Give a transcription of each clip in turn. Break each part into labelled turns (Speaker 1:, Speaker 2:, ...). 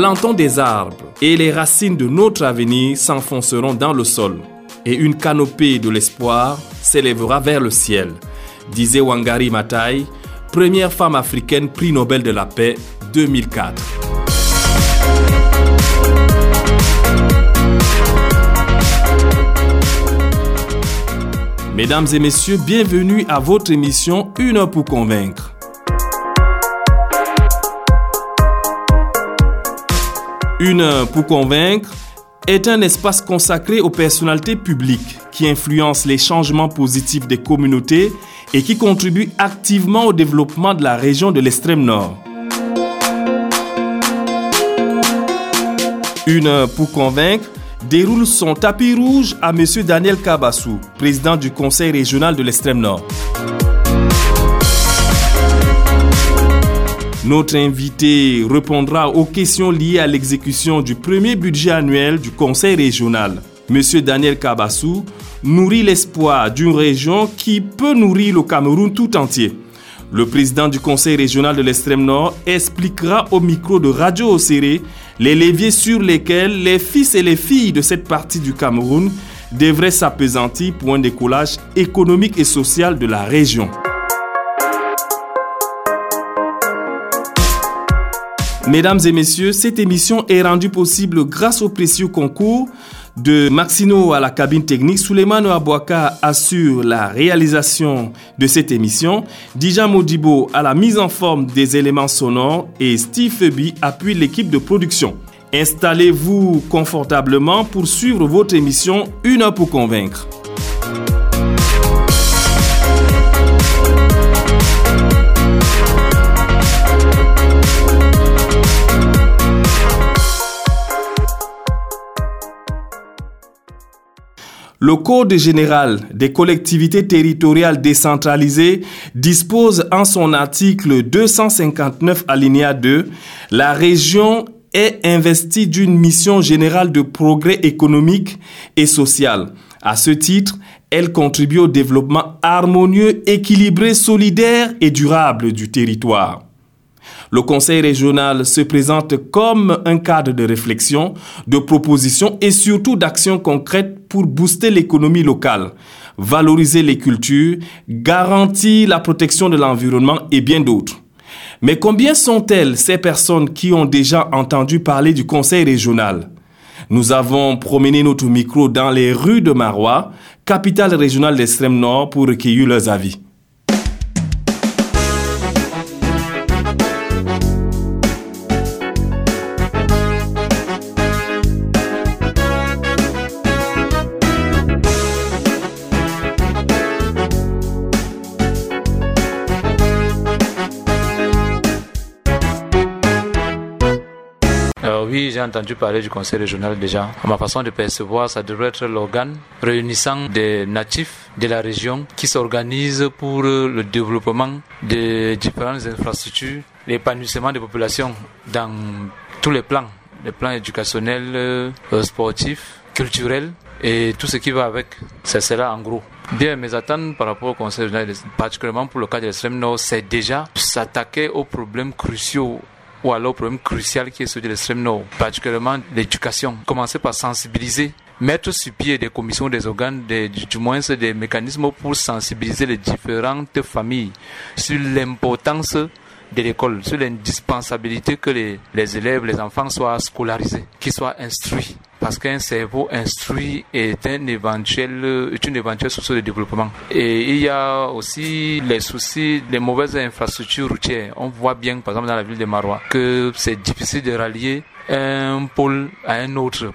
Speaker 1: Plantons des arbres et les racines de notre avenir s'enfonceront dans le sol et une canopée de l'espoir s'élèvera vers le ciel, disait Wangari Maathai, première femme africaine prix Nobel de la paix 2004. Mesdames et messieurs, bienvenue à votre émission Une heure pour convaincre. Une heure pour convaincre est un espace consacré aux personnalités publiques qui influencent les changements positifs des communautés et qui contribuent activement au développement de la région de l'extrême nord. Une heure pour convaincre déroule son tapis rouge à M. Daniel Kabassou, président du Conseil régional de l'extrême nord. Notre invité répondra aux questions liées à l'exécution du premier budget annuel du Conseil régional. Monsieur Daniel Kabassou nourrit l'espoir d'une région qui peut nourrir le Cameroun tout entier. Le président du Conseil régional de l'extrême nord expliquera au micro de Radio Océré les leviers sur lesquels les fils et les filles de cette partie du Cameroun devraient s'apesantir pour un décollage économique et social de la région. Mesdames et messieurs, cette émission est rendue possible grâce au précieux concours de Maxino à la cabine technique. Souleymane Abouaka assure la réalisation de cette émission. Dijan Modibo à la mise en forme des éléments sonores et Steve Feby appuie l'équipe de production. Installez-vous confortablement pour suivre votre émission Une heure pour convaincre. Le Code général des collectivités territoriales décentralisées dispose en son article 259 alinéa 2, la région est investie d'une mission générale de progrès économique et social. À ce titre, elle contribue au développement harmonieux, équilibré, solidaire et durable du territoire. Le Conseil régional se présente comme un cadre de réflexion, de propositions et surtout d'actions concrètes pour booster l'économie locale, valoriser les cultures, garantir la protection de l'environnement et bien d'autres. Mais combien sont-elles ces personnes qui ont déjà entendu parler du Conseil régional? Nous avons promené notre micro dans les rues de Marois, capitale régionale d'extrême nord, pour recueillir leurs avis.
Speaker 2: J'ai entendu parler du conseil régional déjà. À ma façon de percevoir, ça devrait être l'organe réunissant des natifs de la région qui s'organisent pour le développement des différentes infrastructures, l'épanouissement des populations dans tous les plans, les plans éducationnels, euh, sportifs, culturels et tout ce qui va avec. C'est cela en gros. Bien, mes attentes par rapport au Conseil régional, particulièrement pour le cas de l'extrême nord, c'est déjà s'attaquer aux problèmes cruciaux ou alors problème crucial qui est celui de l'extrême nord, particulièrement l'éducation. Commencer par sensibiliser mettre sur pied des commissions des organes, des, du moins des mécanismes pour sensibiliser les différentes familles sur l'importance de l'école, sur l'indispensabilité que les, les élèves, les enfants soient scolarisés, qu'ils soient instruits. Parce qu'un cerveau instruit est une éventuelle source de développement. Et il y a aussi les soucis des mauvaises infrastructures routières. On voit bien, par exemple, dans la ville de Marois, que c'est difficile de rallier un pôle à un autre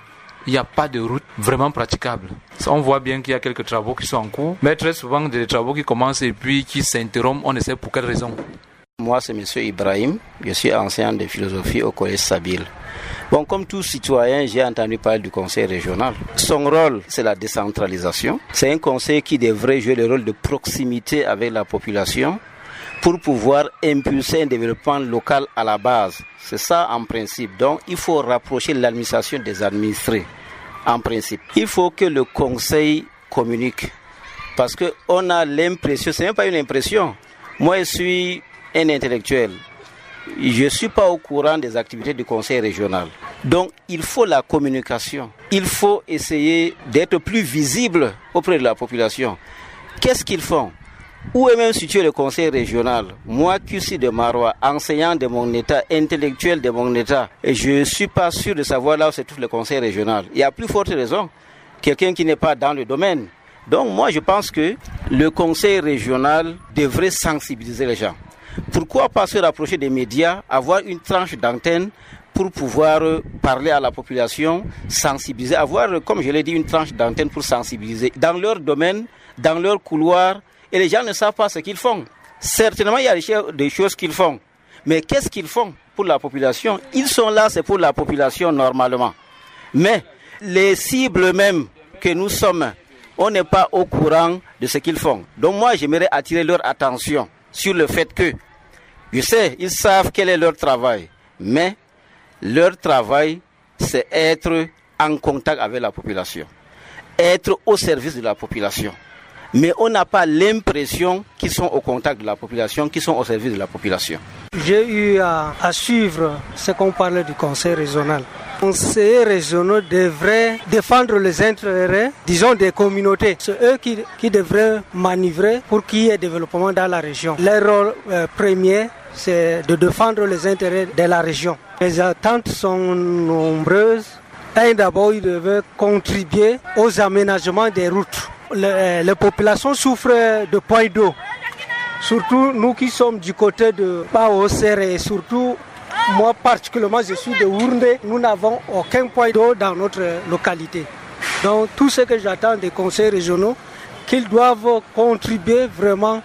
Speaker 2: il n'y a pas de route vraiment praticable. On voit bien qu'il y a quelques travaux qui sont en cours, mais très souvent des travaux qui commencent et puis qui s'interrompent, on ne sait pour quelle raison.
Speaker 3: Moi, c'est M. Ibrahim. Je suis enseignant de philosophie au Collège Sabil. Bon, comme tout citoyen, j'ai entendu parler du conseil régional. Son rôle, c'est la décentralisation. C'est un conseil qui devrait jouer le rôle de proximité avec la population pour pouvoir impulser un développement local à la base. C'est ça en principe. Donc, il faut rapprocher l'administration des administrés. En principe, il faut que le conseil communique. Parce qu'on a l'impression, c'est même pas une impression. Moi, je suis un intellectuel. Je ne suis pas au courant des activités du conseil régional. Donc, il faut la communication. Il faut essayer d'être plus visible auprès de la population. Qu'est-ce qu'ils font? Où est même situé le conseil régional? Moi suis de Marois, enseignant de mon état, intellectuel de mon état, et je ne suis pas sûr de savoir là où se trouve le conseil régional. Il y a plus forte raison. Quelqu'un qui n'est pas dans le domaine. Donc moi je pense que le conseil régional devrait sensibiliser les gens. Pourquoi pas se rapprocher des médias, avoir une tranche d'antenne pour pouvoir parler à la population, sensibiliser, avoir, comme je l'ai dit, une tranche d'antenne pour sensibiliser dans leur domaine, dans leur couloir, et les gens ne savent pas ce qu'ils font. Certainement, il y a des choses qu'ils font. Mais qu'est-ce qu'ils font pour la population? Ils sont là, c'est pour la population normalement. Mais les cibles même que nous sommes, on n'est pas au courant de ce qu'ils font. Donc moi, j'aimerais attirer leur attention sur le fait que, je sais, ils savent quel est leur travail. Mais leur travail, c'est être en contact avec la population. Être au service de la population mais on n'a pas l'impression qu'ils sont au contact de la population, qu'ils sont au service de la population.
Speaker 4: J'ai eu à, suivre ce qu'on parlait du conseil régional. Les conseillers régionaux devraient défendre les intérêts, disons, des communautés. C'est eux qui, devraient manœuvrer pour qu'il y ait développement dans la région. Leur rôle euh, premier, c'est de défendre les intérêts de la région. Les attentes sont nombreuses. Un, d'abord, ils devaient contribuer aux aménagements des routes les, les, populations souffrent de points d'eau. Surtout nous qui sommes du côté de Baoser et surtout moi particulièrement je suis de Wournde, nous n'avons aucun point d'eau dans notre localité. Donc tout ce que j'attends des conseils régionaux, qu'ils doivent contribuer vraiment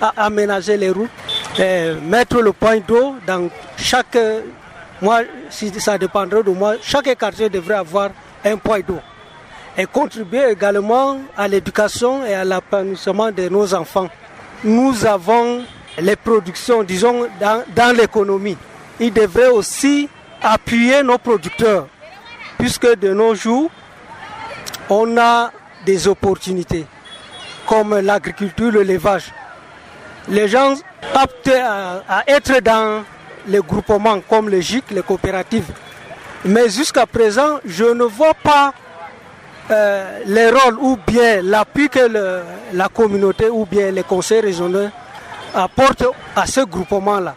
Speaker 4: à aménager les routes, et mettre le point d'eau dans chaque... Moi, si ça dépendrait de moi, chaque quartier devrait avoir un point d'eau et contribuer également à l'éducation et à l'épanouissement de nos enfants. Nous avons les productions, disons, dans l'économie. Ils devraient aussi appuyer nos producteurs, puisque de nos jours, on a des opportunités, comme l'agriculture, le l'élevage. Les gens aptes à, à, être dans les groupements comme les GIC, les coopératives. Mais jusqu'à présent, je ne vois pas euh, les rôles ou bien l'appui que la communauté ou bien les conseils régionaux apportent à ce groupement-là.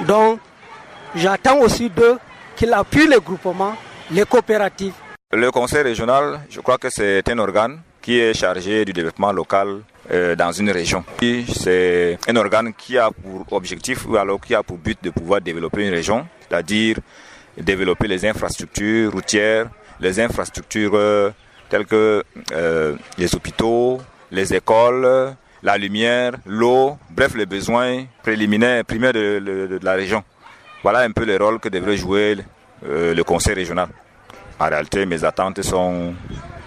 Speaker 4: Donc, j'attends aussi d'eux qu'ils appuient les groupements, les coopératives.
Speaker 5: Le conseil régional, je crois que c'est un organe qui est chargé du développement local euh, dans une région. C'est un organe qui a pour objectif ou alors qui a pour but de pouvoir développer une région, c'est-à-dire développer les infrastructures routières, les infrastructures euh, telles que euh, les hôpitaux, les écoles, la lumière, l'eau, bref, les besoins préliminaires, primaires de, la région. Voilà un peu le rôle que devrait jouer euh, le conseil régional. En réalité, mes attentes sont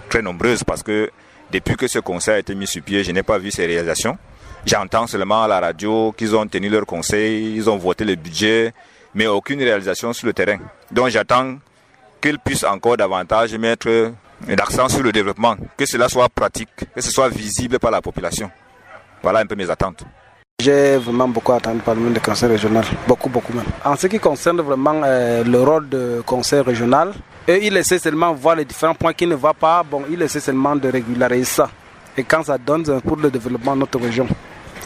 Speaker 5: très nombreuses parce que depuis que ce conseil a été mis sur pied, je n'ai pas vu ces réalisations. J'entends seulement à la radio qu'ils ont tenu leur conseil, ils ont voté le budget, mais aucune réalisation sur le terrain. Donc j'attends qu'ils puissent encore davantage mettre l'accent sur le développement, que cela soit pratique, que ce soit visible par la population. Voilà un peu mes attentes.
Speaker 6: J'ai vraiment beaucoup attendu par le conseil régional, beaucoup, beaucoup même. En ce qui concerne vraiment euh, le rôle du conseil régional, il essaie seulement de voir les différents points qui ne vont pas, bon, il essaie seulement de régulariser ça. Et quand ça donne pour le développement de notre région.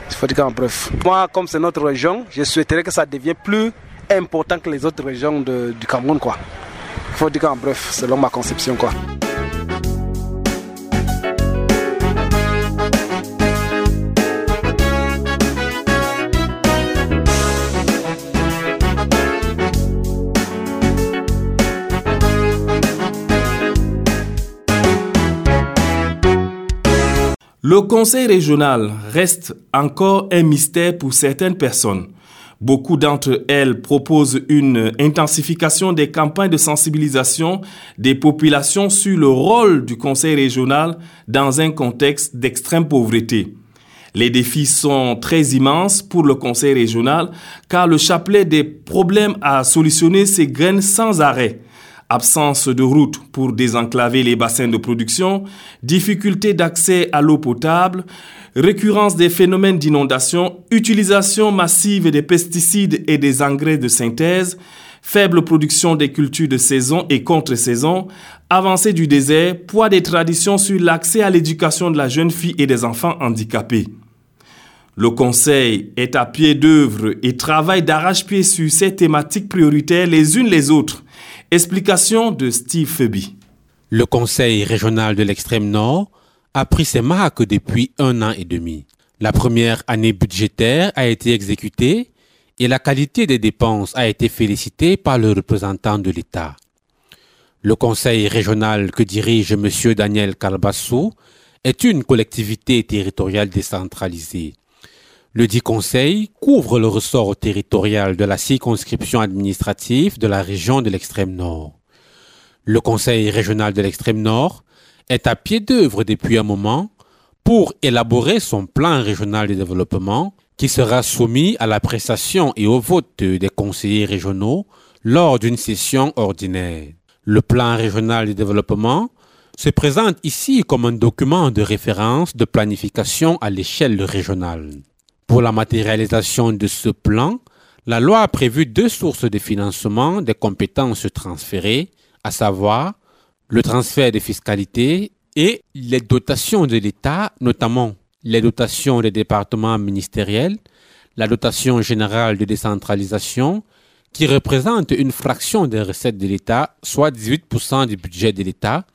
Speaker 6: Il faut dire en bref. Moi, comme c'est notre région, je souhaiterais que ça devienne plus important que les autres régions de, du Cameroun, quoi. Il faut dire en bref, selon ma conception quoi.
Speaker 1: Le conseil régional reste encore un mystère pour certaines personnes. Beaucoup d'entre elles proposent une intensification des campagnes de sensibilisation des populations sur le rôle du Conseil régional dans un contexte d'extrême pauvreté. Les défis sont très immenses pour le Conseil régional car le chapelet des problèmes à solutionner s'égrène sans arrêt absence de route pour désenclaver les bassins de production, difficulté d'accès à l'eau potable, récurrence des phénomènes d'inondation, utilisation massive des pesticides et des engrais de synthèse, faible production des cultures de saison et contre-saison, avancée du désert, poids des traditions sur l'accès à l'éducation de la jeune fille et des enfants handicapés. Le Conseil est à pied d'œuvre et travaille d'arrache-pied sur ces thématiques prioritaires les unes les autres Explication de Steve Pheby.
Speaker 7: Le Conseil régional de l'extrême nord a pris ses marques depuis un an et demi. La première année budgétaire a été exécutée et la qualité des dépenses a été félicitée par le représentant de l'État. Le Conseil régional que dirige M. Daniel Calbassou est une collectivité territoriale décentralisée. Le dit conseil couvre le ressort territorial de la circonscription administrative de la région de l'extrême nord. Le conseil régional de l'extrême nord est à pied d'œuvre depuis un moment pour élaborer son plan régional de développement qui sera soumis à l'appréciation et au vote des conseillers régionaux lors d'une session ordinaire. Le plan régional de développement se présente ici comme un document de référence de planification à l'échelle régionale. Pour la matérialisation de ce plan, la loi a prévu deux sources de financement des compétences transférées, à savoir le transfert de fiscalité et les dotations de l'État, notamment les dotations des départements ministériels, la dotation générale de décentralisation, qui représente une fraction des recettes de l'État, soit 18% du budget de l'État,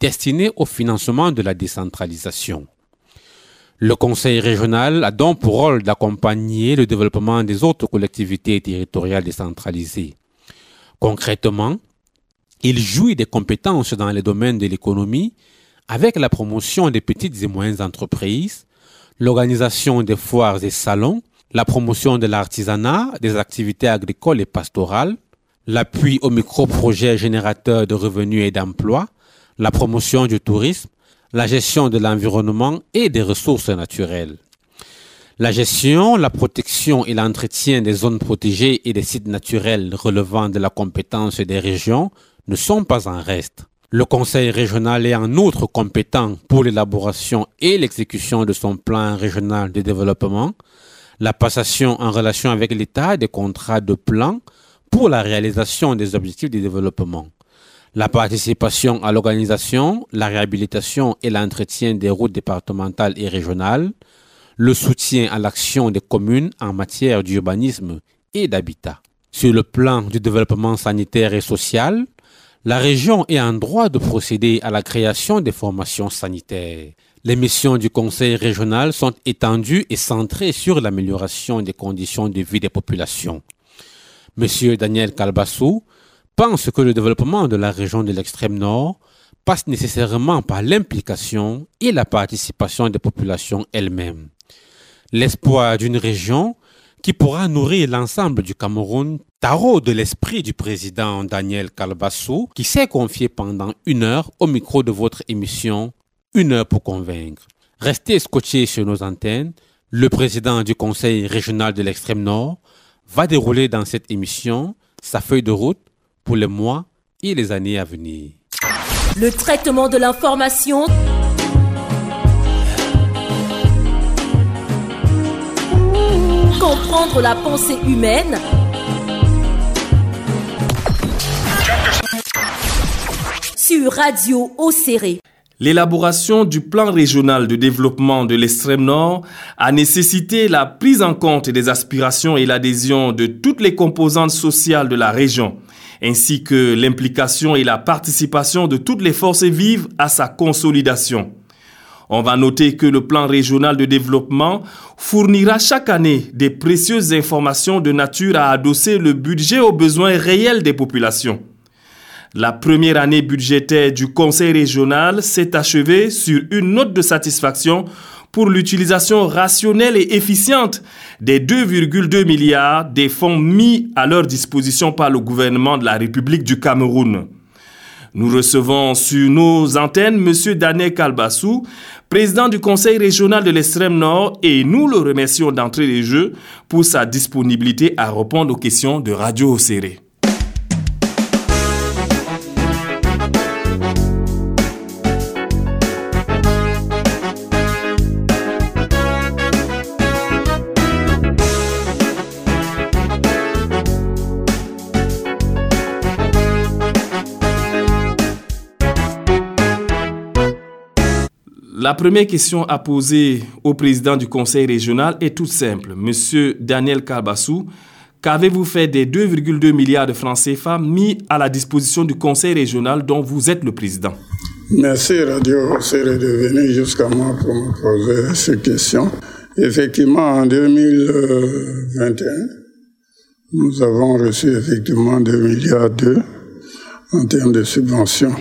Speaker 7: destiné au financement de la décentralisation. Le Conseil régional a donc pour rôle d'accompagner le développement des autres collectivités territoriales décentralisées. Concrètement, il jouit des compétences dans les domaines de l'économie avec la promotion des petites et moyennes entreprises, l'organisation des foires et salons, la promotion de l'artisanat, des activités agricoles et pastorales, l'appui aux micro-projets générateurs de revenus et d'emplois, la promotion du tourisme, la gestion de l'environnement et des ressources naturelles. La gestion, la protection et l'entretien des zones protégées et des sites naturels relevant de la compétence des régions ne sont pas en reste. Le Conseil régional est en outre compétent pour l'élaboration et l'exécution de son plan régional de développement, la passation en relation avec l'État des contrats de plan pour la réalisation des objectifs de développement la participation à l'organisation, la réhabilitation et l'entretien des routes départementales et régionales, le soutien à l'action des communes en matière d'urbanisme et d'habitat. Sur le plan du développement sanitaire et social, la région est en droit de procéder à la création des formations sanitaires. Les missions du Conseil régional sont étendues et centrées sur l'amélioration des conditions de vie des populations. Monsieur Daniel Calbassou, pense que le développement de la région de l'extrême nord passe nécessairement par l'implication et la participation des populations elles-mêmes. L'espoir d'une région qui pourra nourrir l'ensemble du Cameroun, tarot de l'esprit du président Daniel Kalbassou, qui s'est confié pendant une heure au micro de votre émission Une heure pour convaincre. Restez scotchés sur nos antennes. Le président du Conseil régional de l'extrême nord va dérouler dans cette émission sa feuille de route pour les mois et les années à venir.
Speaker 8: Le traitement de l'information. Comprendre la pensée humaine. Sur Radio Océré.
Speaker 1: L'élaboration du plan régional de développement de l'extrême nord a nécessité la prise en compte des aspirations et l'adhésion de toutes les composantes sociales de la région ainsi que l'implication et la participation de toutes les forces vives à sa consolidation. On va noter que le plan régional de développement fournira chaque année des précieuses informations de nature à adosser le budget aux besoins réels des populations. La première année budgétaire du Conseil régional s'est achevée sur une note de satisfaction pour l'utilisation rationnelle et efficiente des 2,2 milliards des fonds mis à leur disposition par le gouvernement de la République du Cameroun. Nous recevons sur nos antennes M. Daniel Kalbassou, président du Conseil régional de l'extrême nord, et nous le remercions d'entrer les jeux pour sa disponibilité à répondre aux questions de Radio Océré. La première question à poser au président du conseil régional est toute simple. Monsieur Daniel Kalbassou, qu'avez-vous fait des 2,2 milliards de francs CFA mis à la disposition du conseil régional dont vous êtes le président?
Speaker 9: Merci Radio c'est de venir jusqu'à moi pour me poser ces questions. Effectivement, en 2021, nous avons reçu effectivement 2 milliards en termes de subventions.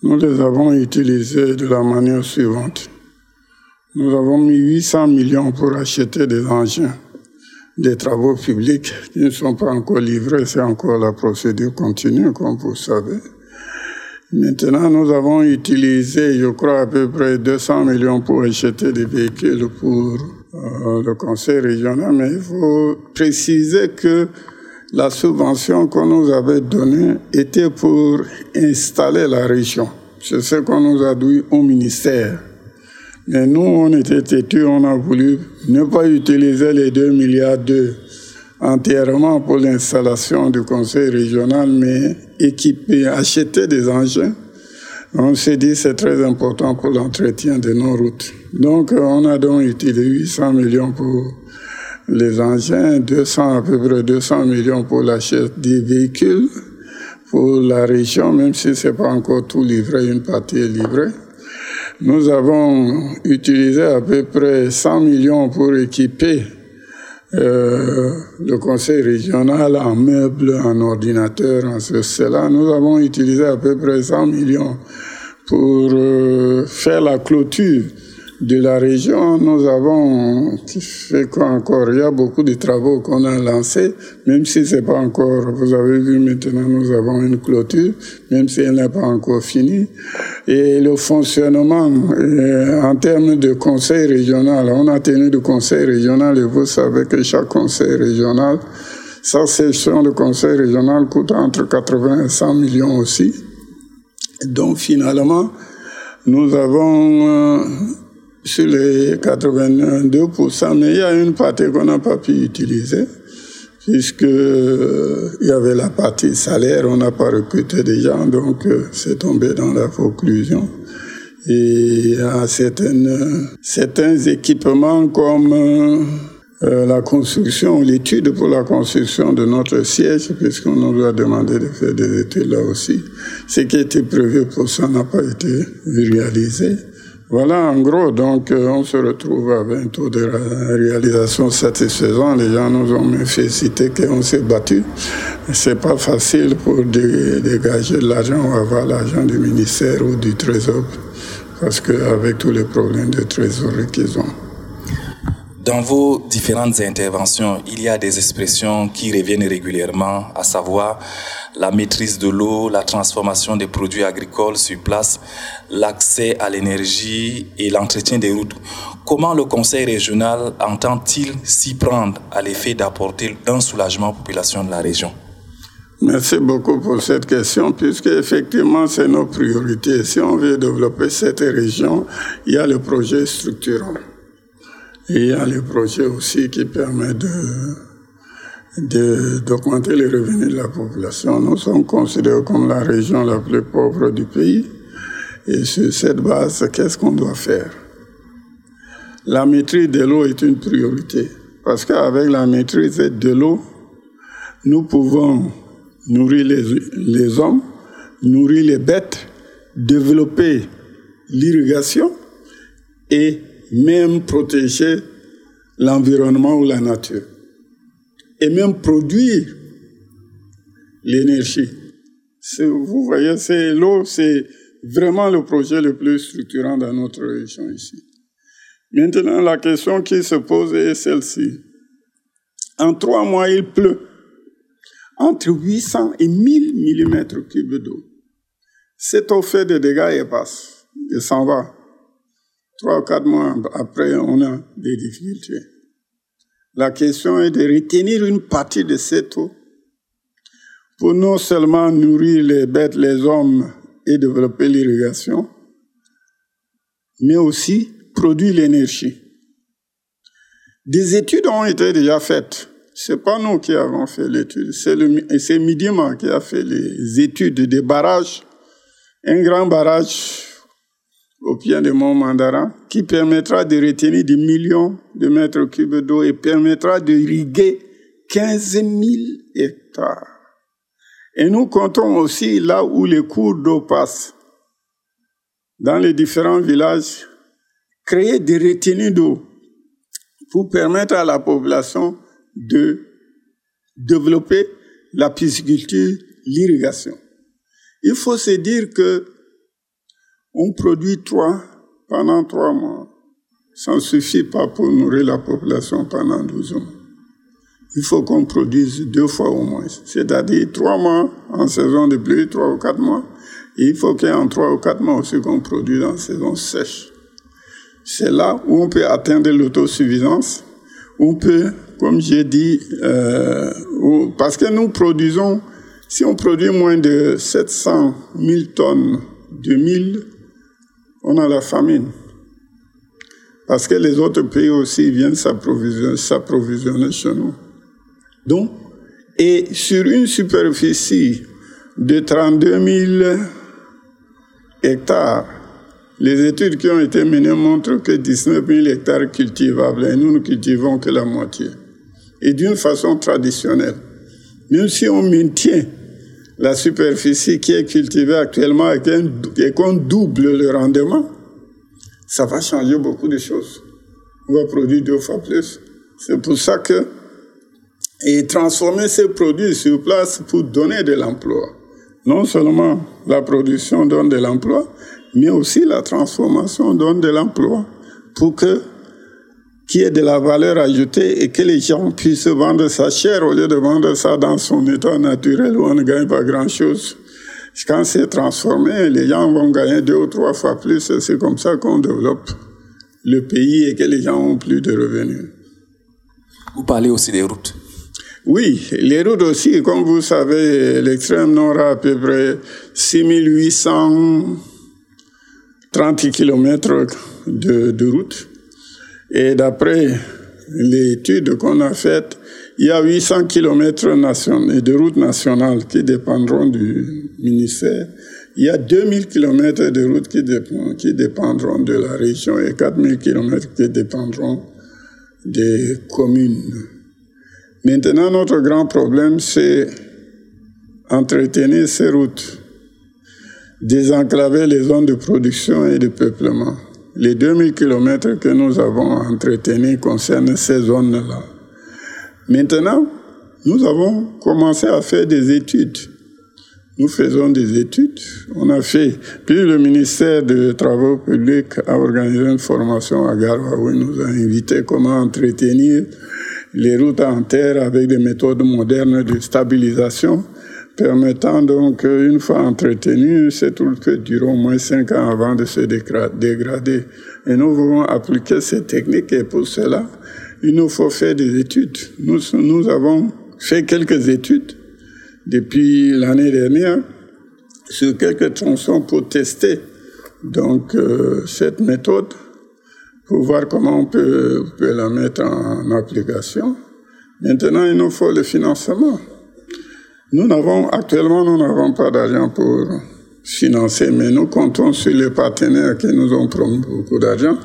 Speaker 9: Nous les avons utilisés de la manière suivante. Nous avons mis 800 millions pour acheter des engins, des travaux publics qui ne sont pas encore livrés, c'est encore la procédure continue, comme vous savez. Maintenant, nous avons utilisé, je crois, à peu près 200 millions pour acheter des véhicules pour euh, le conseil régional, mais il faut préciser que la subvention qu'on nous avait donnée était pour installer la région. C'est ce qu'on nous a dit au ministère. Mais nous, on était têtus, on a voulu ne pas utiliser les 2 milliards d'euros entièrement pour l'installation du conseil régional, mais équiper, acheter des engins. On s'est dit c'est très important pour l'entretien de nos routes. Donc on a donc utilisé 800 millions pour les engins, 200, à peu près 200 millions pour l'achat des véhicules pour la région, même si c'est pas encore tout livré, une partie est livrée. Nous avons utilisé à peu près 100 millions pour équiper euh, le conseil régional en meubles, en ordinateurs, en cela. Nous avons utilisé à peu près 100 millions pour euh, faire la clôture de la région, nous avons fait quoi encore? Il y a beaucoup de travaux qu'on a lancés, même si c'est pas encore. Vous avez vu maintenant, nous avons une clôture, même si elle n'est pas encore finie. Et le fonctionnement euh, en termes de conseil régional, on a tenu du conseil régional et vous savez que chaque conseil régional, sa session de conseil régional coûte entre 80 et 100 millions aussi. Donc finalement, nous avons euh, sur les 82%, mais il y a une partie qu'on n'a pas pu utiliser, puisque euh, il y avait la partie salaire, on n'a pas recruté des gens, donc euh, c'est tombé dans la conclusion. Et a certaines, certains équipements comme euh, la construction, l'étude pour la construction de notre siège, puisqu'on nous a demandé de faire des études là aussi. Ce qui était prévu pour ça n'a pas été réalisé. Voilà, en gros, donc euh, on se retrouve avec un taux de réalisation satisfaisant. Les gens nous ont félicité qu'on s'est battu. C'est pas facile pour dégager l'argent ou avoir l'argent du ministère ou du trésor, parce qu'avec tous les problèmes de trésorerie qu'ils ont.
Speaker 1: Dans vos différentes interventions, il y a des expressions qui reviennent régulièrement, à savoir la maîtrise de l'eau, la transformation des produits agricoles sur place, l'accès à l'énergie et l'entretien des routes. Comment le Conseil régional entend-il s'y prendre à l'effet d'apporter un soulagement aux populations de la région?
Speaker 9: Merci beaucoup pour cette question, puisque effectivement, c'est nos priorités. Si on veut développer cette région, il y a le projet structurant. Il y a le projet aussi qui permet de d'augmenter les revenus de la population. Nous sommes considérés comme la région la plus pauvre du pays. Et sur cette base, qu'est-ce qu'on doit faire? La maîtrise de l'eau est une priorité. Parce qu'avec la maîtrise de l'eau, nous pouvons nourrir les, les hommes, nourrir les bêtes, développer l'irrigation et même protéger l'environnement ou la nature. Et même produire l'énergie. Vous voyez, c'est l'eau, c'est vraiment le projet le plus structurant dans notre région ici. Maintenant, la question qui se pose est celle-ci. En trois mois, il pleut entre 800 et 1000 mm cubes d'eau. Cette eau fait des dégâts et passe, et s'en va. Trois ou quatre mois après, on a des difficultés. La question est de retenir une partie de cette eau pour non seulement nourrir les bêtes, les hommes et développer l'irrigation, mais aussi produire l'énergie. Des études ont été déjà faites. C'est pas nous qui avons fait l'étude, c'est Midima qui a fait les études des barrages. Un grand barrage au pied du mont Mandara qui permettra de retenir des millions de mètres cubes d'eau et permettra de irriguer 15 000 hectares. Et nous comptons aussi là où les cours d'eau passent, dans les différents villages, créer des retenues d'eau pour permettre à la population de développer la pisciculture, l'irrigation. Il faut se dire que on produit trois pendant trois mois. Ça ne suffit pas pour nourrir la population pendant 12 mois il faut qu'on produise deux fois au moins. C'est-à-dire trois mois en saison de pluie, trois ou quatre mois. Et il faut qu'en trois ou quatre mois aussi qu'on produise en saison sèche. C'est là où on peut atteindre l'autosuffisance. On peut, comme j'ai dit, euh, parce que nous produisons, si on produit moins de 700 000 tonnes de mille, on a la famine. Parce que les autres pays aussi viennent s'approvisionner chez nous. Donc, et sur une superficie de 32 000 hectares, les études qui ont été menées montrent que 19 000 hectares cultivables et nous ne cultivons que la moitié. Et d'une façon traditionnelle. Même si on maintient la superficie qui est cultivée actuellement et qu'on double le rendement, ça va changer beaucoup de choses. On va produire deux fois plus. C'est pour ça que et transformer ces produits sur place pour donner de l'emploi. Non seulement la production donne de l'emploi, mais aussi la transformation donne de l'emploi pour que qu'il y ait de la valeur ajoutée et que les gens puissent vendre ça cher au lieu de vendre ça dans son état naturel où on ne gagne pas grand-chose. Quand c'est transformé, les gens vont gagner deux ou trois fois plus. C'est comme ça qu'on développe le pays et que les gens ont plus de revenus.
Speaker 10: Vous parlez aussi des routes.
Speaker 9: Oui, les routes aussi, comme vous savez, l'extrême nord a à peu près 6830 km de, de route. Et d'après l'étude qu'on a faite, il y a 800 km de routes nationales qui dépendront du ministère. Il y a 2000 km de routes qui, dépendront de la région et 4000 km qui dépendront des communes. Maintenant, notre grand problème, c'est entretenir ces routes, désenclaver les zones de production et de peuplement. Les 2000 km que nous avons entretenus concernent ces zones-là. Maintenant, nous avons commencé à faire des études. Nous faisons des études. On a fait, puis le ministère des Travaux publics a organisé une formation à Garoua où il nous a invité comment entretenir les routes en terre avec des méthodes modernes de stabilisation permettant donc, une fois entretenues, ces routes peuvent durer au moins cinq ans avant de se dégrader. Et nous voulons appliquer ces techniques et pour cela, il nous faut faire des études. Nous, nous avons fait quelques études depuis l'année dernière sur quelques tronçons pour tester donc euh, cette méthode pour voir comment on peut, la mettre en application. Maintenant, il nous faut le financement. Nous n'avons, actuellement, nous n'avons pas d'argent pour financer, mais nous comptons sur les partenaires qui nous ont promis beaucoup d'argent.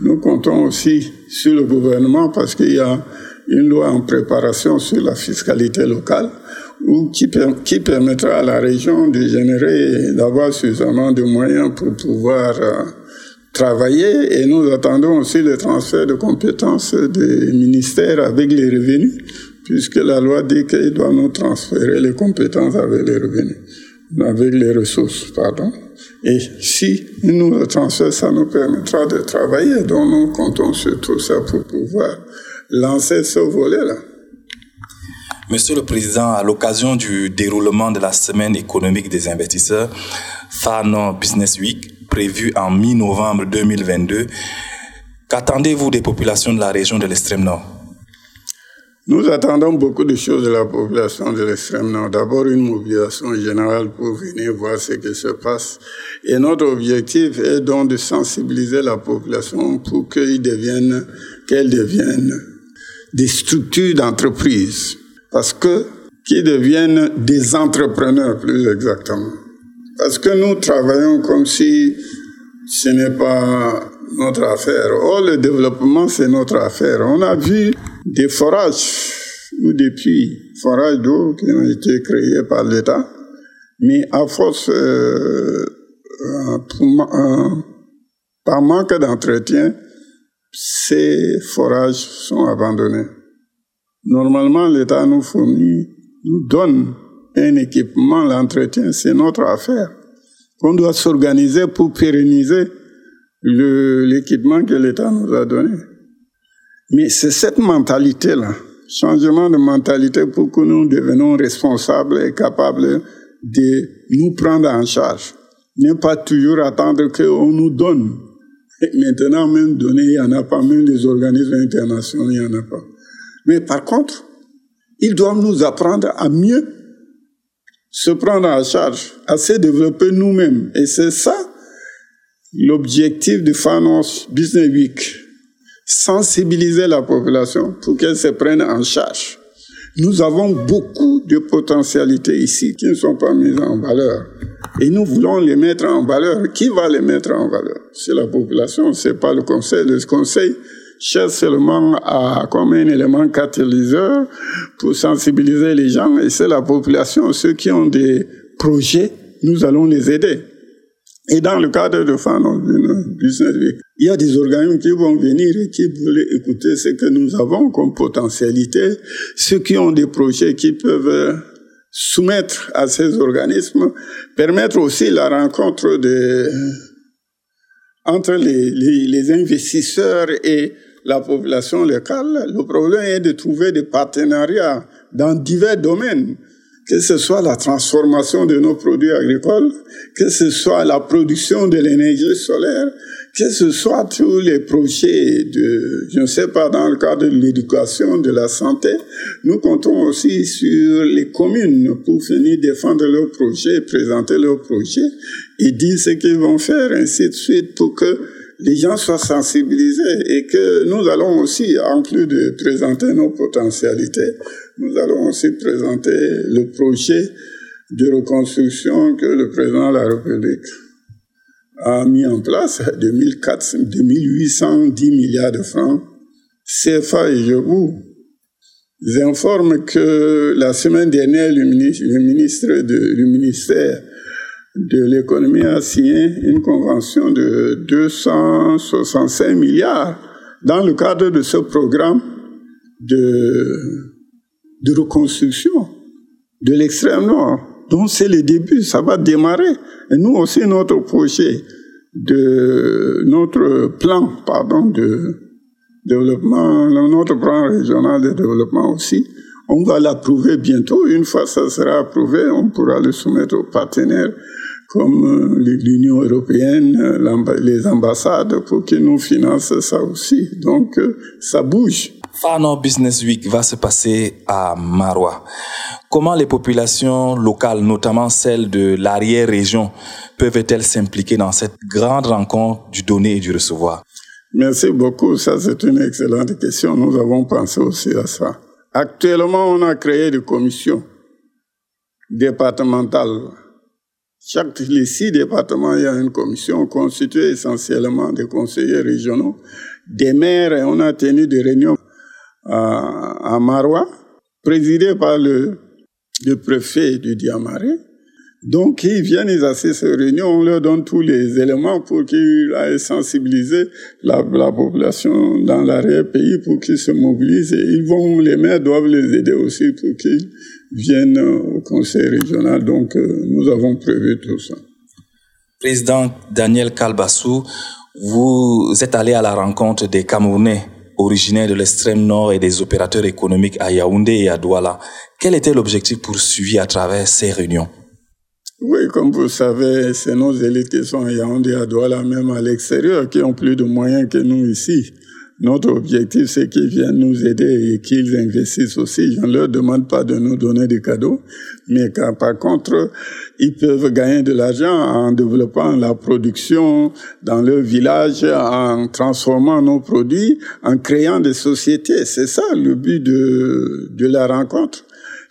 Speaker 9: Nous comptons aussi sur le gouvernement parce qu'il y a une loi en préparation sur la fiscalité locale qui permettra à la région de générer, d'avoir suffisamment de moyens pour pouvoir euh, travailler et nous attendons aussi le transfert de compétences des ministères avec les revenus, puisque la loi dit qu'il doit nous transférer les compétences avec les revenus. avec les ressources, pardon. Et si nous le transfert, ça nous permettra de travailler. Donc nous comptons sur tout ça pour pouvoir lancer ce volet-là.
Speaker 10: Monsieur le Président, à l'occasion du déroulement de la semaine économique des investisseurs, FANO Business Week, prévue en mi-novembre 2022, qu'attendez-vous des populations de la région de l'extrême nord?
Speaker 9: Nous attendons beaucoup de choses de la population de l'extrême nord. D'abord, une mobilisation générale pour venir voir ce qui se passe. Et notre objectif est donc de sensibiliser la population pour qu'elle devienne, qu'elle devienne des structures d'entreprise. Parce que, qu'ils deviennent des entrepreneurs plus exactement. Parce que nous travaillons comme si ce n'est pas notre affaire. Or, le développement, c'est notre affaire. On a vu des forages ou des puits, forages d'eau qui ont été créés par l'État, mais à force, euh, par manque d'entretien, ces forages sont abandonnés. Normalement, l'État nous fournit, nous donne un équipement, l'entretien, c'est notre affaire. On doit s'organiser pour pérenniser l'équipement que l'État nous a donné. Mais c'est cette mentalité-là, changement de mentalité pour que nous devenions responsables et capables de nous prendre en charge. Ne pas toujours attendre qu'on nous donne. maintenant, même donner, il n'y en a pas, même les organismes internationaux, il n'y en a pas. Mais par contre, ils doivent nous apprendre à mieux se prendre en charge, à se développer nous-mêmes. Et c'est ça l'objectif de Fanos Business Week. Sensibiliser la population pour qu'elle se prenne en charge. Nous avons beaucoup de potentialités ici qui ne sont pas mises en valeur. Et nous voulons les mettre en valeur. Qui va les mettre en valeur? C'est la population, c'est pas le conseil. Le conseil cherche seulement à, comme un élément catalyseur pour sensibiliser les gens. Et c'est la population, ceux qui ont des projets, nous allons les aider. Et dans le cadre de Fanon Business il y a des organismes qui vont venir et qui veulent écouter ce que nous avons comme potentialité, ceux qui ont des projets qui peuvent soumettre à ces organismes, permettre aussi la rencontre de, entre les investisseurs et la population locale. Le problème est de trouver des partenariats dans divers domaines que ce soit la transformation de nos produits agricoles, que ce soit la production de l'énergie solaire, que ce soit tous les projets de, je ne sais pas, dans le cadre de l'éducation, de la santé, nous comptons aussi sur les communes pour venir défendre leurs projets, présenter leurs projets et dire ce qu'ils vont faire, ainsi de suite, pour que les gens soient sensibilisés et que nous allons aussi, en plus de présenter nos potentialités, nous allons aussi présenter le projet de reconstruction que le président de la République a mis en place, 2004, 2810 milliards de francs CFA et je vous informe que la semaine dernière, le ministre, le ministère de l'économie a signé une convention de 265 milliards dans le cadre de ce programme de de reconstruction de l'extrême nord. Donc c'est le début, ça va démarrer. Et nous aussi, notre projet de notre plan, pardon, de développement, notre plan régional de développement aussi, on va l'approuver bientôt. Une fois ça sera approuvé, on pourra le soumettre aux partenaires comme euh, l'Union européenne, les ambassades, pour qu'ils nous financent ça aussi. Donc, euh, ça bouge.
Speaker 10: Fano Business Week va se passer à Marois. Comment les populations locales, notamment celles de l'arrière-région, peuvent-elles s'impliquer dans cette grande rencontre du donner et du recevoir?
Speaker 9: Merci beaucoup. Ça, c'est une excellente question. Nous avons pensé aussi à ça. Actuellement, on a créé des commissions départementales. Chaque les six départements, il y a une commission constituée essentiellement de conseillers régionaux, des maires, et on a tenu des réunions à, à Marois, présidé par le, le préfet du Diamaré. Donc, ils viennent, ils assistent aux réunions, on leur donne tous les éléments pour qu'ils aillent sensibiliser la, la population dans l'arrière-pays pour qu'ils se mobilisent. Et ils vont, les maires doivent les aider aussi pour qu'ils viennent au conseil régional. Donc, euh, nous avons prévu tout ça.
Speaker 10: Président Daniel Kalbassou, vous êtes allé à la rencontre des Camerounais originaires de l'extrême nord et des opérateurs économiques à Yaoundé et à Douala. Quel était l'objectif poursuivi à travers ces réunions?
Speaker 9: Oui, comme vous savez, c'est nos élites qui sont à Yaoundé, à Douala, même à l'extérieur, qui ont plus de moyens que nous ici. Notre objectif, c'est qu'ils viennent nous aider et qu'ils investissent aussi. Je ne leur demande pas de nous donner des cadeaux, mais par contre, ils peuvent gagner de l'argent en développant la production dans leur village, en transformant nos produits, en créant des sociétés. C'est ça le but de, de la rencontre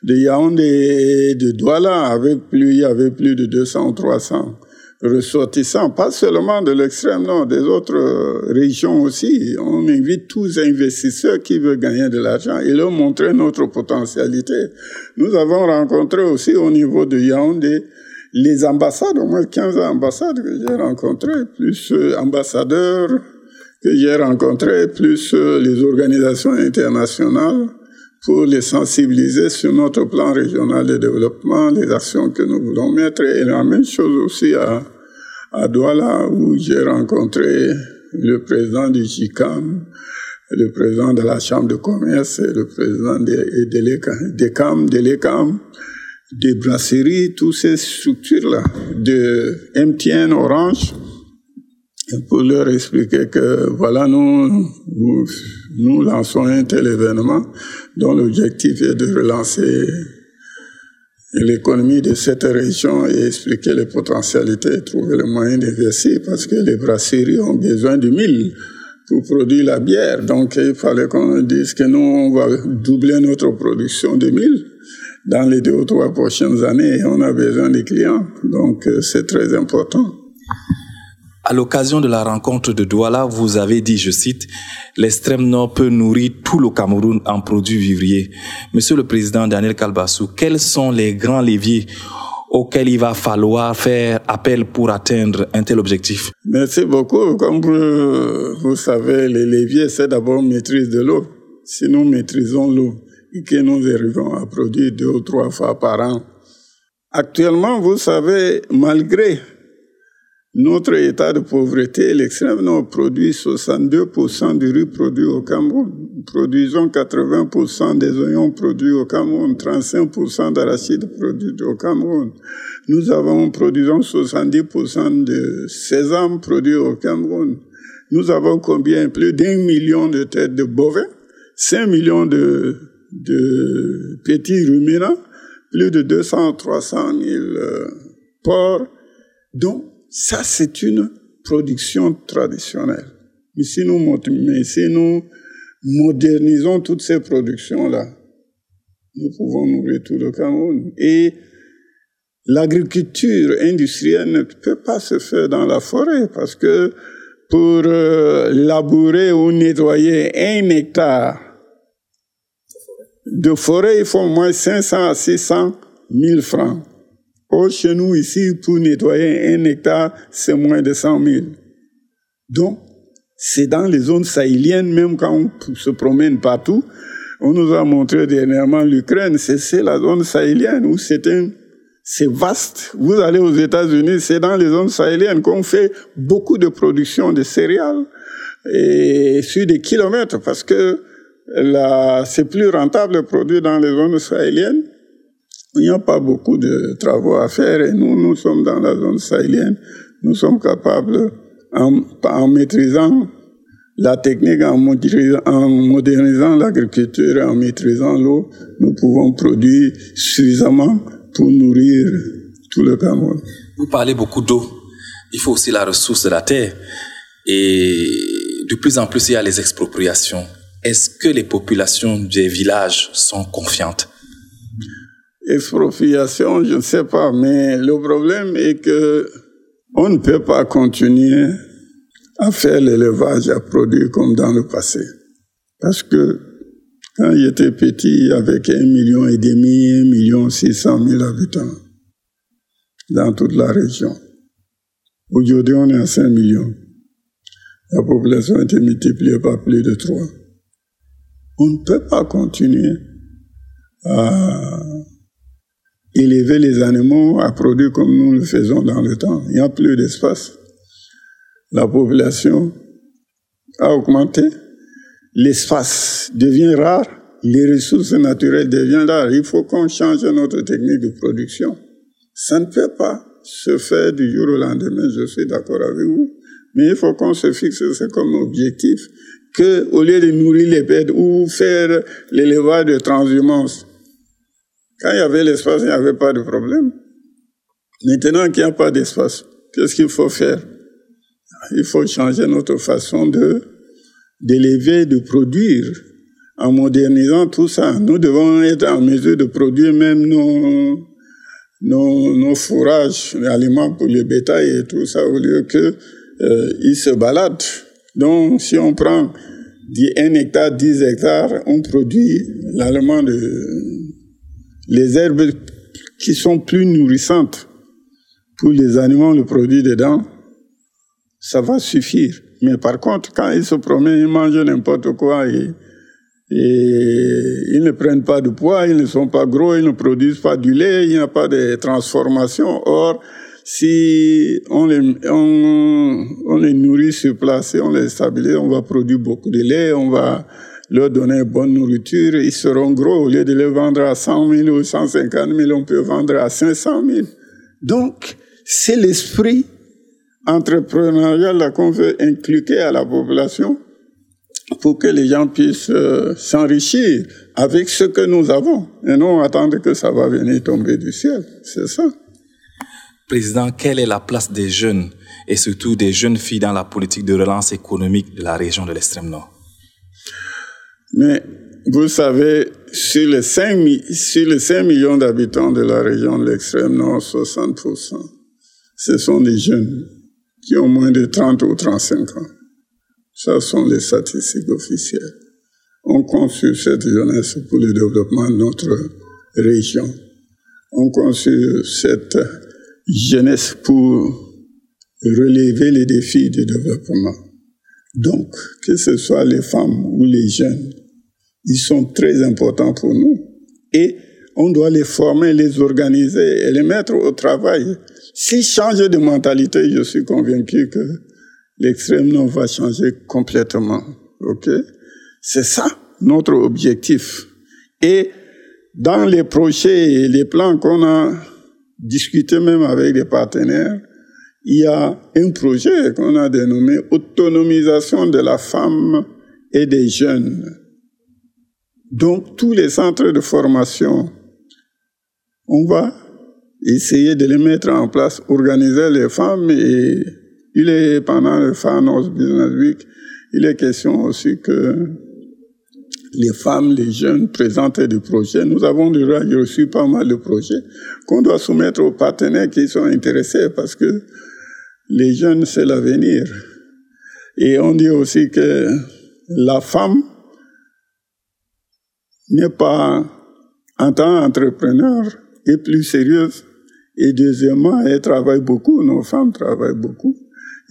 Speaker 9: de Yaoundé et de Douala, avec plus, il y avait plus de 200 ou 300 ressortissants, pas seulement de l'extrême nord, des autres euh, régions aussi. On invite tous investisseurs qui veulent gagner de l'argent et leur montrer notre potentialité. Nous avons rencontré aussi au niveau de Yaoundé les ambassades, au moins 15 ambassades que j'ai rencontrées, plus euh, ambassadeurs que j'ai rencontrés, plus euh, les organisations internationales pour les sensibiliser sur notre plan régional de développement, les actions que nous voulons mettre. Et la même chose aussi à, à Douala, où j'ai rencontré le président du GICAM, le président de la Chambre de commerce le président CAM, de l'ECAM, des brasseries, toutes ces structures-là, de MTN, Orange, pour leur expliquer que voilà, nous, lançons un tel événement dont l'objectif est de relancer l'économie de cette région et expliquer les potentialités et trouver les moyens d'investir parce que les brasseries ont besoin de mille pour produire la bière. Donc il fallait qu'on dise que nous, on doubler notre production de mille dans les deux ou trois prochaines années et on a besoin des clients. Donc c'est très important.
Speaker 10: À l'occasion de la rencontre de Douala, vous avez dit, je cite, l'extrême nord peut nourrir tout le Cameroun en produits vivriers. Monsieur le Président Daniel Kalbassou, quels sont les grands leviers auxquels il va falloir faire appel pour atteindre un tel objectif?
Speaker 9: Merci beaucoup. Comme vous, vous savez, les leviers, c'est d'abord maîtrise de l'eau. Si nous maîtrisons l'eau et que nous arrivons à produire deux ou trois fois par an, actuellement, vous savez, malgré notre état de pauvreté, l'extrême nord produit 62% du riz produit au Cameroun. Nous produisons 80% des oignons produits au Cameroun, 35% d'arachide produit au Cameroun. Nous avons produisons 70% de sésame produit au Cameroun. Nous avons combien? Plus d'un million de têtes de bovins, 5 millions de, de petits ruminants, plus de 200, 300 000 porcs. Donc, ça, c'est une production traditionnelle. Mais si nous, modernisons toutes ces productions-là, nous pouvons nourrir tout le Cameroun. Et l'agriculture industrielle ne peut pas se faire dans la forêt parce que pour euh, labourer ou nettoyer un hectare de forêt, il faut au moins 500 à 600 000 francs. Or, chez nous, ici, pour nettoyer un hectare, c'est moins de 100 000. Donc, c'est dans les zones sahéliennes, même quand on se promène partout. On nous a montré dernièrement l'Ukraine, c'est la zone sahélienne où c'est c'est vaste. Vous allez aux États-Unis, c'est dans les zones sahéliennes qu'on fait beaucoup de production de céréales et sur des kilomètres parce que c'est plus rentable de produire dans les zones sahéliennes il n'y a pas beaucoup de travaux à faire et nous, nous sommes dans la zone sahélienne. Nous sommes capables, en, en maîtrisant la technique, en modernisant, en l'agriculture et en maîtrisant l'eau, nous pouvons produire suffisamment pour nourrir tout le Cameroun.
Speaker 10: Vous parlez beaucoup d'eau. Il faut aussi la ressource de la terre. Et de plus en plus, il y a les expropriations. Est-ce que les populations des villages sont confiantes?
Speaker 9: Expropriation, je ne sais pas, mais le problème est que on ne peut pas continuer à faire l'élevage, à produire comme dans le passé. Parce que quand j'étais petit, avec un million et demi, un million six cent mille habitants dans toute la région. Aujourd'hui, on est à 5 millions. La population a été multipliée par plus de 3. On ne peut pas continuer à élever les animaux à produire comme nous le faisons dans le temps. Il n'y a plus d'espace. La population a augmenté. L'espace devient rare. Les ressources naturelles deviennent rares. Il faut qu'on change notre technique de production. Ça ne peut pas se faire du jour au lendemain, je suis d'accord avec vous. Mais il faut qu'on se fixe ça comme objectif que, au lieu de nourrir les bêtes ou faire l'élevage de transhumance, quand il y avait l'espace, il n'y avait pas de problème. Maintenant qu'il n'y a pas d'espace, qu'est-ce qu'il faut faire? Il faut changer notre façon de d'élever, de produire. En modernisant tout ça, nous devons être en mesure de produire même nos, nos, nos fourrages, les aliments pour le bétail et tout ça, au lieu que euh, se baladent. Donc, si on prend 1 hectare, 10 hectares, on produit l'aliment de les herbes qui sont plus nourrissantes pour les animaux, le produit dedans, ça va suffire. Mais par contre, quand ils se promènent, ils mangent n'importe quoi et, ils ne prennent pas de poids, ils ne sont pas gros, ils ne produisent pas du lait, il n'y a pas de transformation. Or, si on les, on, on les nourrit sur place et on les stabilise, on va produire beaucoup de lait, on va leur donner bonne nourriture, ils seront gros. Au lieu de les vendre à 100 000 ou 150 000, on peut vendre à 500 000. Donc, c'est l'esprit entrepreneurial qu'on veut inculquer à la population pour que les gens puissent euh, s'enrichir avec ce que nous avons et non attendre que ça va venir tomber du ciel. C'est ça.
Speaker 10: Président, quelle est la place des jeunes et surtout des jeunes filles dans la politique de relance économique de la région de l'extrême nord
Speaker 9: mais vous savez, sur les 5, sur les 5 millions d'habitants de la région de l'extrême nord, 60%, ce sont des jeunes qui ont moins de 30 ou 35 ans. Ce sont les statistiques officielles. On compte cette jeunesse pour le développement de notre région. On compte cette jeunesse pour relever les défis du développement. Donc, que ce soit les femmes ou les jeunes, ils sont très importants pour nous. Et on doit les former, les organiser et les mettre au travail. S'ils changent de mentalité, je suis convaincu que l'extrême nord va changer complètement. OK? C'est ça notre objectif. Et dans les projets et les plans qu'on a discutés même avec des partenaires, il y a un projet qu'on a dénommé autonomisation de la femme et des jeunes. Donc, tous les centres de formation, on va essayer de les mettre en place, organiser les femmes et il est pendant le Fanos Business Week, il est question aussi que les femmes, les jeunes présentent des projets. Nous avons déjà reçu pas mal de projets qu'on doit soumettre aux partenaires qui sont intéressés parce que les jeunes, c'est l'avenir. Et on dit aussi que la femme n'est pas, en tant qu'entrepreneur, est plus sérieuse. Et deuxièmement, elle travaille beaucoup, nos femmes travaillent beaucoup.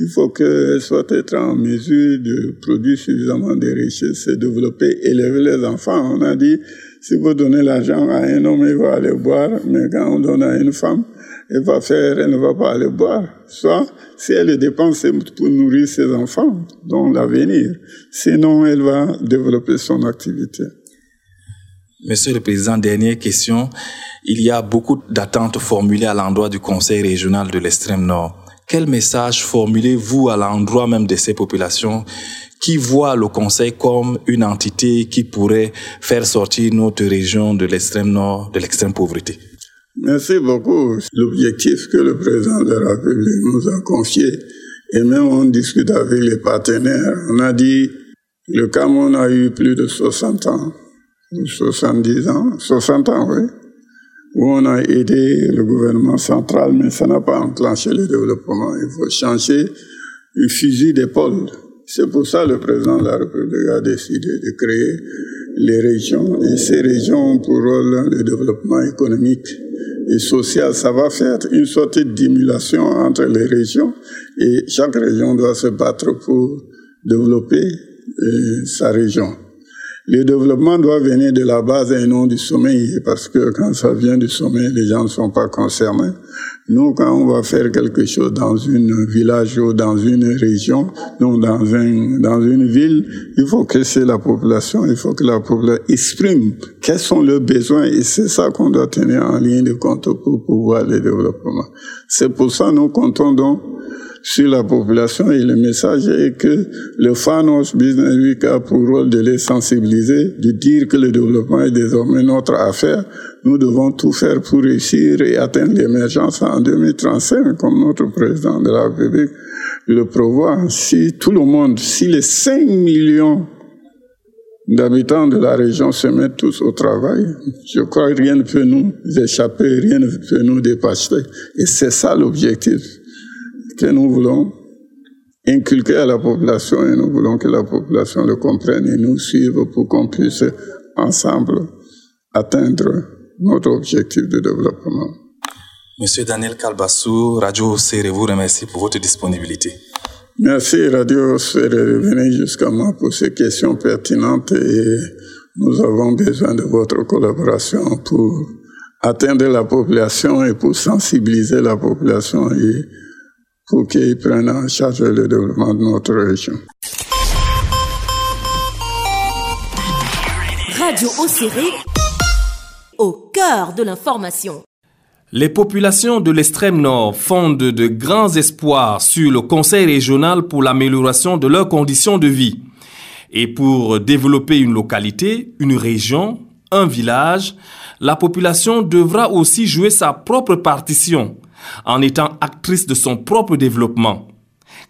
Speaker 9: Il faut qu'elles soient être en mesure de produire suffisamment de richesses, se développer, élever les enfants. On a dit, si vous donnez l'argent à un homme, il va aller boire, mais quand on donne à une femme, elle va faire, elle ne va pas aller boire. Soit, si elle le dépense, pour nourrir ses enfants, dans l'avenir. Sinon, elle va développer son activité.
Speaker 10: Monsieur le Président, dernière question. Il y a beaucoup d'attentes formulées à l'endroit du Conseil régional de l'extrême nord. Quel message formulez-vous à l'endroit même de ces populations qui voient le Conseil comme une entité qui pourrait faire sortir notre région de l'extrême nord, de l'extrême pauvreté?
Speaker 9: Merci beaucoup. L'objectif que le président de la République nous a confié, et même on discute avec les partenaires, on a dit, le Cameroun a eu plus de 60 ans 70 ans, 60 ans, oui, où on a aidé le gouvernement central, mais ça n'a pas enclenché le développement. Il faut changer le fusil d'épaule. C'est pour ça que le président de la République a décidé de créer les régions. Et ces régions pour le développement économique et social. Ça va faire une sorte d'émulation entre les régions. Et chaque région doit se battre pour développer euh, sa région. Le développement doit venir de la base et non du sommet, parce que quand ça vient du sommet, les gens ne sont pas concernés. Nous, quand on va faire quelque chose dans une village ou dans une région, donc dans, un, dans une ville, il faut que c'est la population, il faut que la population exprime quels sont leurs besoins et c'est ça qu'on doit tenir en ligne de compte pour pouvoir le développement. C'est pour ça que nous comptons donc sur la population et le message est que le FANOS Business Week a pour rôle de les sensibiliser, de dire que le développement est désormais notre affaire. Nous devons tout faire pour réussir et atteindre l'émergence en 2035, comme notre président de la République le prévoit. Si tout le monde, si les 5 millions d'habitants de la région se mettent tous au travail, je crois que rien ne peut nous échapper, rien ne peut nous dépasser. Et c'est ça l'objectif que nous voulons inculquer à la population et nous voulons que la population le comprenne et nous suive pour qu'on puisse ensemble atteindre notre objectif de développement.
Speaker 10: Monsieur Daniel Kalbassou, Radio Serre vous remercie pour votre disponibilité.
Speaker 9: Merci Radio Serre de venir jusqu'à moi pour ces questions pertinentes et nous avons besoin de votre collaboration pour atteindre la population et pour sensibiliser la population et pour qu'ils prennent en charge le développement de notre région.
Speaker 8: Radio Océré, au cœur de l'information.
Speaker 1: Les populations de l'extrême nord fondent de grands espoirs sur le Conseil régional pour l'amélioration de leurs conditions de vie. Et pour développer une localité, une région, un village, la population devra aussi jouer sa propre partition en étant actrice de son propre développement.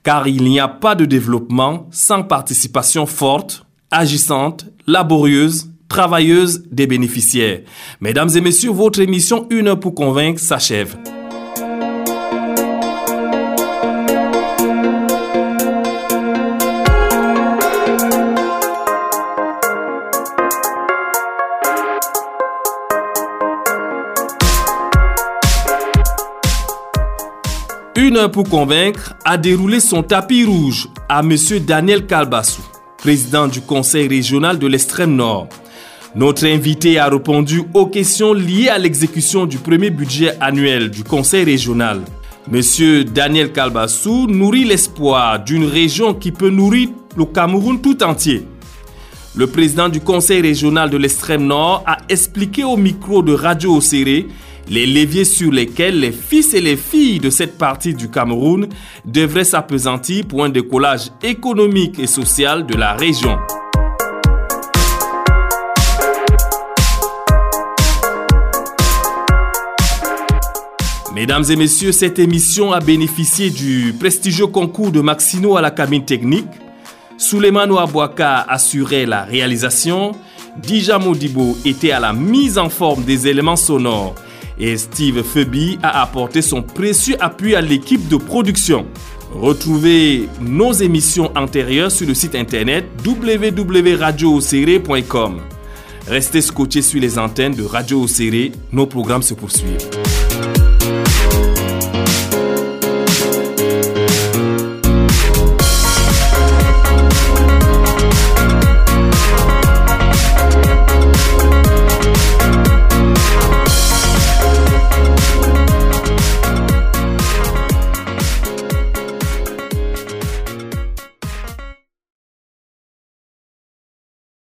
Speaker 1: Car il n'y a pas de développement sans participation forte, agissante, laborieuse, travailleuse des bénéficiaires. Mesdames et messieurs, votre émission Une heure pour convaincre s'achève. Pour convaincre a déroulé son tapis rouge à M. Daniel Kalbassou, président du Conseil régional de l'extrême nord. Notre invité a répondu aux questions liées à l'exécution du premier budget annuel du Conseil régional. M. Daniel Kalbassou nourrit l'espoir d'une région qui peut nourrir le Cameroun tout entier. Le président du Conseil régional de l'extrême nord a expliqué au micro de Radio Océré les leviers sur lesquels les fils et les filles de cette partie du Cameroun devraient s'apesantir pour un décollage économique et social de la région. Mesdames et messieurs, cette émission a bénéficié du prestigieux concours de Maxino à la cabine technique. Souleymane Ouabouaka assurait la réalisation. Dija Modibo était à la mise en forme des éléments sonores et Steve Feby a apporté son précieux appui à l'équipe de production. Retrouvez nos émissions antérieures sur le site internet www.radioocéré.com. Restez scotchés sur les antennes de Radio Océré, nos programmes se poursuivent.